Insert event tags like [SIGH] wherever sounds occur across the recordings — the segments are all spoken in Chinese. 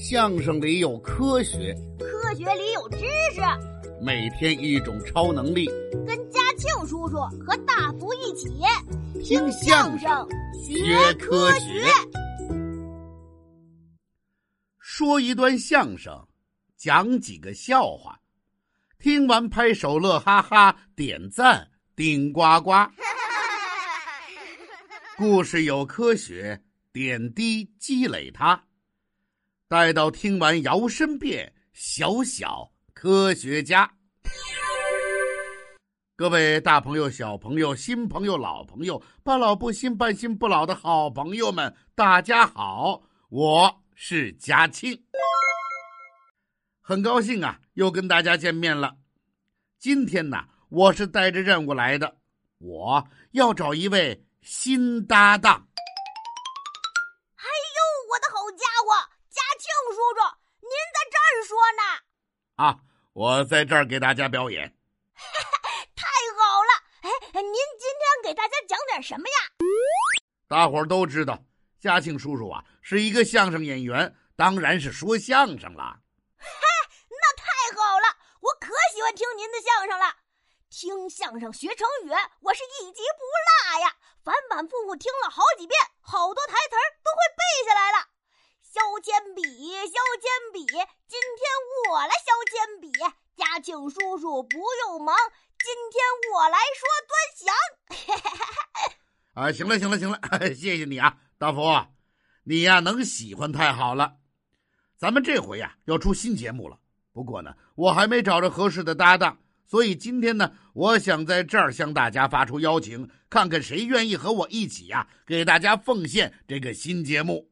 相声里有科学，科学里有知识。每天一种超能力，跟嘉庆叔叔和大福一起听相声学科学。说一段相声，讲几个笑话，听完拍手乐哈哈，点赞顶呱呱。[LAUGHS] 故事有科学，点滴积累它。待到听完摇身变小小科学家。各位大朋友、小朋友、新朋友、老朋友，半老不新、半新不老的好朋友们，大家好，我是嘉庆，很高兴啊，又跟大家见面了。今天呢，我是带着任务来的，我要找一位新搭档。说呢？啊，我在这儿给大家表演。[LAUGHS] 太好了！哎您今天给大家讲点什么呀？大伙儿都知道，嘉庆叔叔啊是一个相声演员，当然是说相声了。嗨，那太好了，我可喜欢听您的相声了。听相声学成语，我是一集不落呀，反反复复听了好几遍，好多台词儿都会背下来了。削铅笔，削铅笔，今天我来削铅笔。家庆叔叔不用忙。今天我来说端详。[LAUGHS] 啊，行了，行了，行了，[LAUGHS] 谢谢你啊，大福，你呀能喜欢太好了。咱们这回呀要出新节目了，不过呢，我还没找着合适的搭档，所以今天呢，我想在这儿向大家发出邀请，看看谁愿意和我一起呀，给大家奉献这个新节目。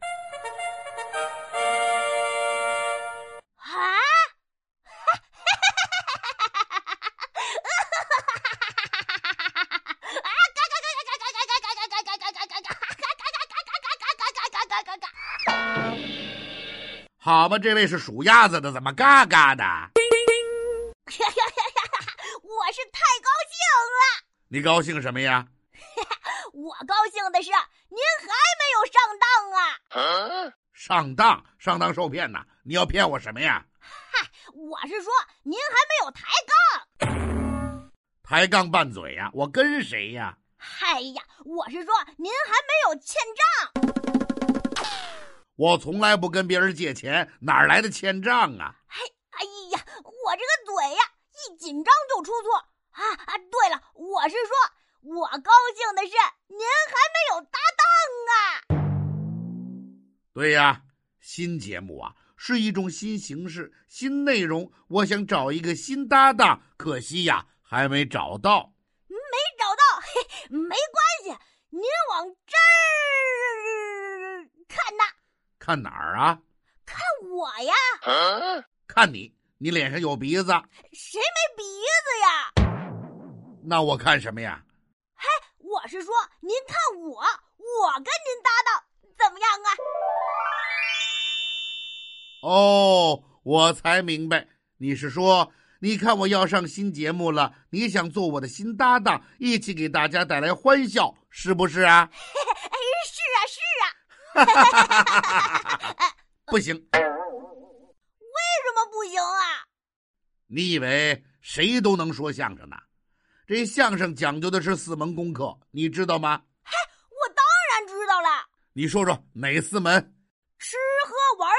好吧，这位是属鸭子的，怎么嘎嘎的？[LAUGHS] 我是太高兴了。你高兴什么呀？[LAUGHS] 我高兴的是您还没有上当啊！上当？上当受骗呐？你要骗我什么呀？嗨，我是说您还没有抬杠。抬杠拌嘴呀？我跟谁呀？嗨呀，我是说您还没有欠账。我从来不跟别人借钱，哪来的欠账啊？哎哎呀，我这个嘴呀，一紧张就出错啊啊！对了，我是说，我高兴的是您还没有搭档啊。对呀，新节目啊是一种新形式、新内容，我想找一个新搭档，可惜呀还没找到。没找到，嘿，没关系，您往这儿。看哪儿啊？看我呀！看你，你脸上有鼻子。谁没鼻子呀？那我看什么呀？嘿，我是说，您看我，我跟您搭档怎么样啊？哦，我才明白，你是说，你看我要上新节目了，你想做我的新搭档，一起给大家带来欢笑，是不是啊？哎，是啊，是啊。[LAUGHS] 不行！为什么不行啊？你以为谁都能说相声呢？这相声讲究的是四门功课，你知道吗？嗨，我当然知道了。你说说哪四门？吃喝玩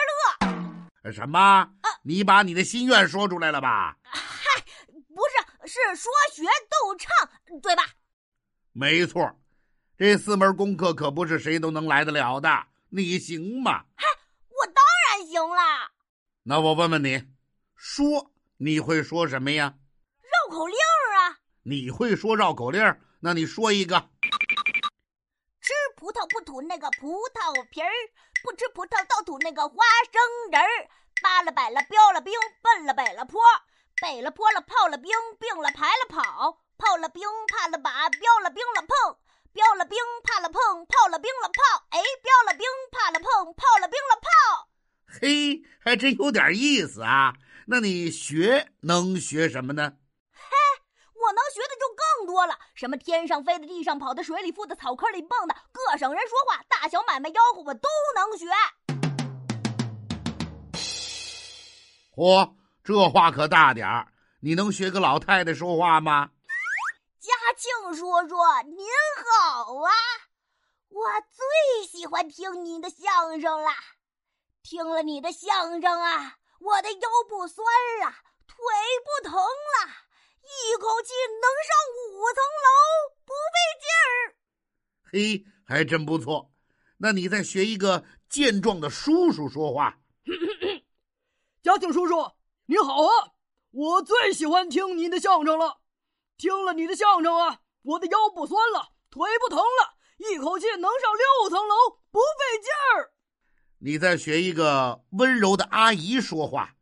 乐。什么？啊？你把你的心愿说出来了吧？嗨，不是，是说学逗唱，对吧？没错。这四门功课可不是谁都能来得了的，你行吗？嗨，我当然行了。那我问问你，说你会说什么呀？绕口令啊。你会说绕口令？那你说一个。吃葡萄不吐那个葡萄皮儿，不吃葡萄倒吐那个花生仁儿。扒了摆了标了兵，奔了北了坡，北了坡了炮了兵，并了排了跑，炮了兵怕了把，标了兵了碰。标了兵，怕了碰；炮了兵了炮。哎，标了兵，怕了碰；炮了兵了炮。嘿，还真有点意思啊！那你学能学什么呢？嘿，我能学的就更多了，什么天上飞的、地上跑的、水里浮的、草坑里蹦的，各省人说话、大小买卖吆喝，我都能学。嚯，这话可大点儿！你能学个老太太说话吗？嘉庆叔叔您好啊！我最喜欢听您的相声了，听了你的相声啊，我的腰不酸了，腿不疼了，一口气能上五层楼，不费劲儿。嘿，还真不错。那你再学一个健壮的叔叔说话。[COUGHS] 嘉庆叔叔，你好啊！我最喜欢听您的相声了，听了你的相声啊，我的腰不酸了，腿不疼了，一口气能上六层楼，不费劲儿。你再学一个温柔的阿姨说话。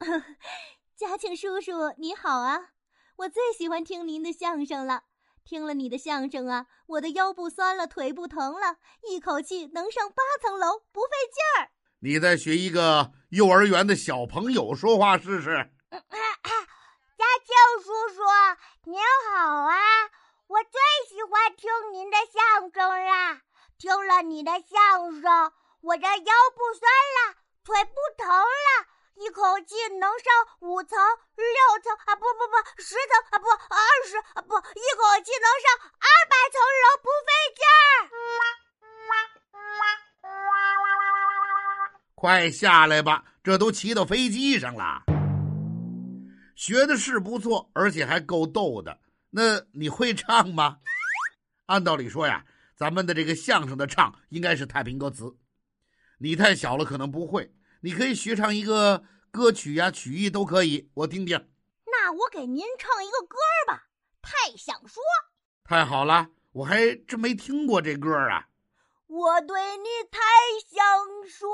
[LAUGHS] 嘉庆叔叔你好啊！我最喜欢听您的相声了。听了你的相声啊，我的腰不酸了，腿不疼了，一口气能上八层楼，不费劲儿。你再学一个幼儿园的小朋友说话试试。[LAUGHS] 嘉庆叔叔您好啊！我最喜欢听您的相声啦。听了你的相声，我这腰不酸了，腿不疼了。一口气能上五层、六层啊，不不不，十层啊，不二十啊，不，一口气能上二百层楼，不费劲儿。快下来吧，这都骑到飞机上了。学的是不错，而且还够逗的。那你会唱吗？按道理说呀，咱们的这个相声的唱应该是太平歌词。你太小了，可能不会。你可以学唱一个歌曲呀，曲艺都可以，我听听。那我给您唱一个歌吧，《太想说》。太好了，我还真没听过这歌啊。我对你太想说，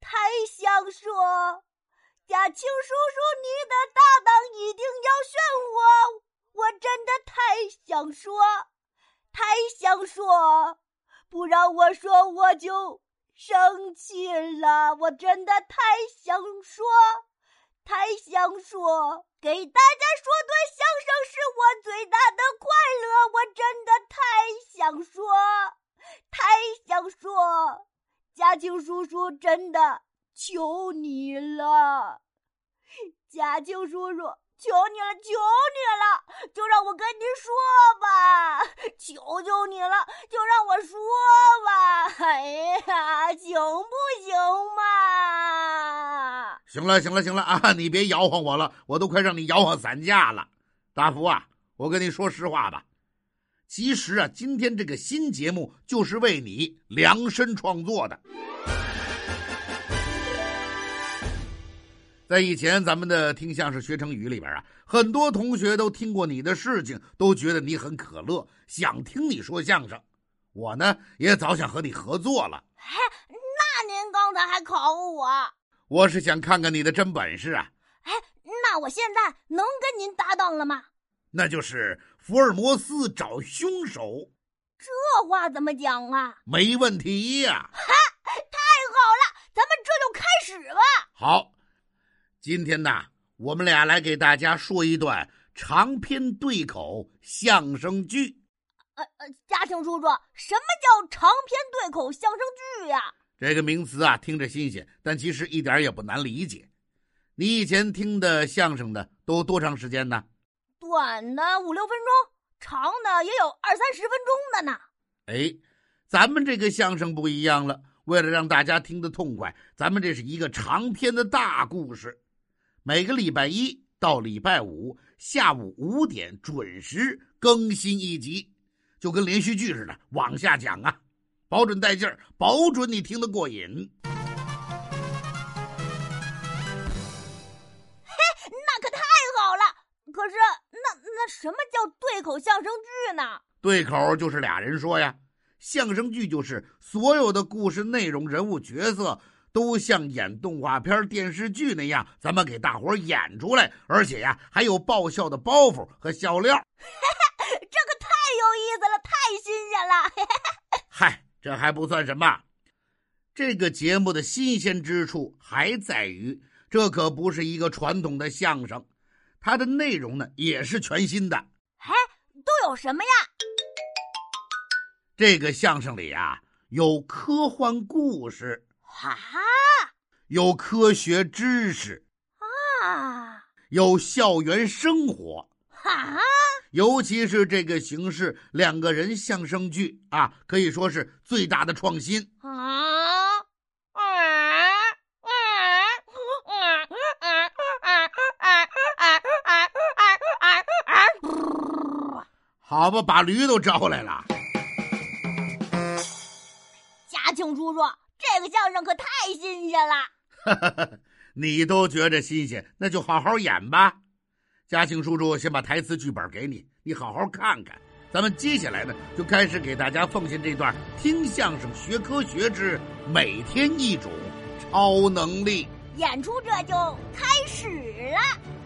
太想说，贾庆叔叔，你的搭档一定要选我。我真的太想说，太想说，不让我说我就。生气了，我真的太想说，太想说，给大家说段相声是我最大的快乐。我真的太想说，太想说，嘉庆叔叔真的求你了，嘉庆叔叔。求你了，求你了，就让我跟您说吧！[LAUGHS] 求求你了，就让我说吧！[LAUGHS] 哎呀，行不行嘛？行了，行了，行了啊！你别摇晃我了，我都快让你摇晃散架了。大福啊，我跟你说实话吧，其实啊，今天这个新节目就是为你量身创作的。在以前咱们的听相声学成语里边啊，很多同学都听过你的事情，都觉得你很可乐，想听你说相声。我呢也早想和你合作了。嘿，那您刚才还考我？我是想看看你的真本事啊。哎，那我现在能跟您搭档了吗？那就是福尔摩斯找凶手。这话怎么讲啊？没问题呀。哈，太好了，咱们这就开始吧。好。今天呢，我们俩来给大家说一段长篇对口相声剧。呃呃，嘉庆叔叔，什么叫长篇对口相声剧呀？这个名词啊，听着新鲜，但其实一点也不难理解。你以前听的相声的都多长时间呢？短的五六分钟，长的也有二三十分钟的呢。哎，咱们这个相声不一样了，为了让大家听得痛快，咱们这是一个长篇的大故事。每个礼拜一到礼拜五下午五点准时更新一集，就跟连续剧似的往下讲啊，保准带劲儿，保准你听得过瘾。嘿，那可太好了！可是，那那什么叫对口相声剧呢？对口就是俩人说呀，相声剧就是所有的故事内容、人物角色。都像演动画片、电视剧那样，咱们给大伙演出来，而且呀，还有爆笑的包袱和笑料。[LAUGHS] 这可太有意思了，太新鲜了。[LAUGHS] [LAUGHS] 嗨，这还不算什么，这个节目的新鲜之处还在于，这可不是一个传统的相声，它的内容呢也是全新的。哎，都有什么呀？这个相声里啊，有科幻故事。哈，有科学知识啊，有校园生活。哈，尤其是这个形式，两个人相声剧啊，可以说是最大的创新。啊，好吧，把驴都招来了。个相声可太新鲜了。[LAUGHS] 你都觉着新鲜，那就好好演吧。嘉庆叔叔先把台词剧本给你，你好好看看。咱们接下来呢，就开始给大家奉献这段听相声学科学之每天一种超能力。演出这就开始了。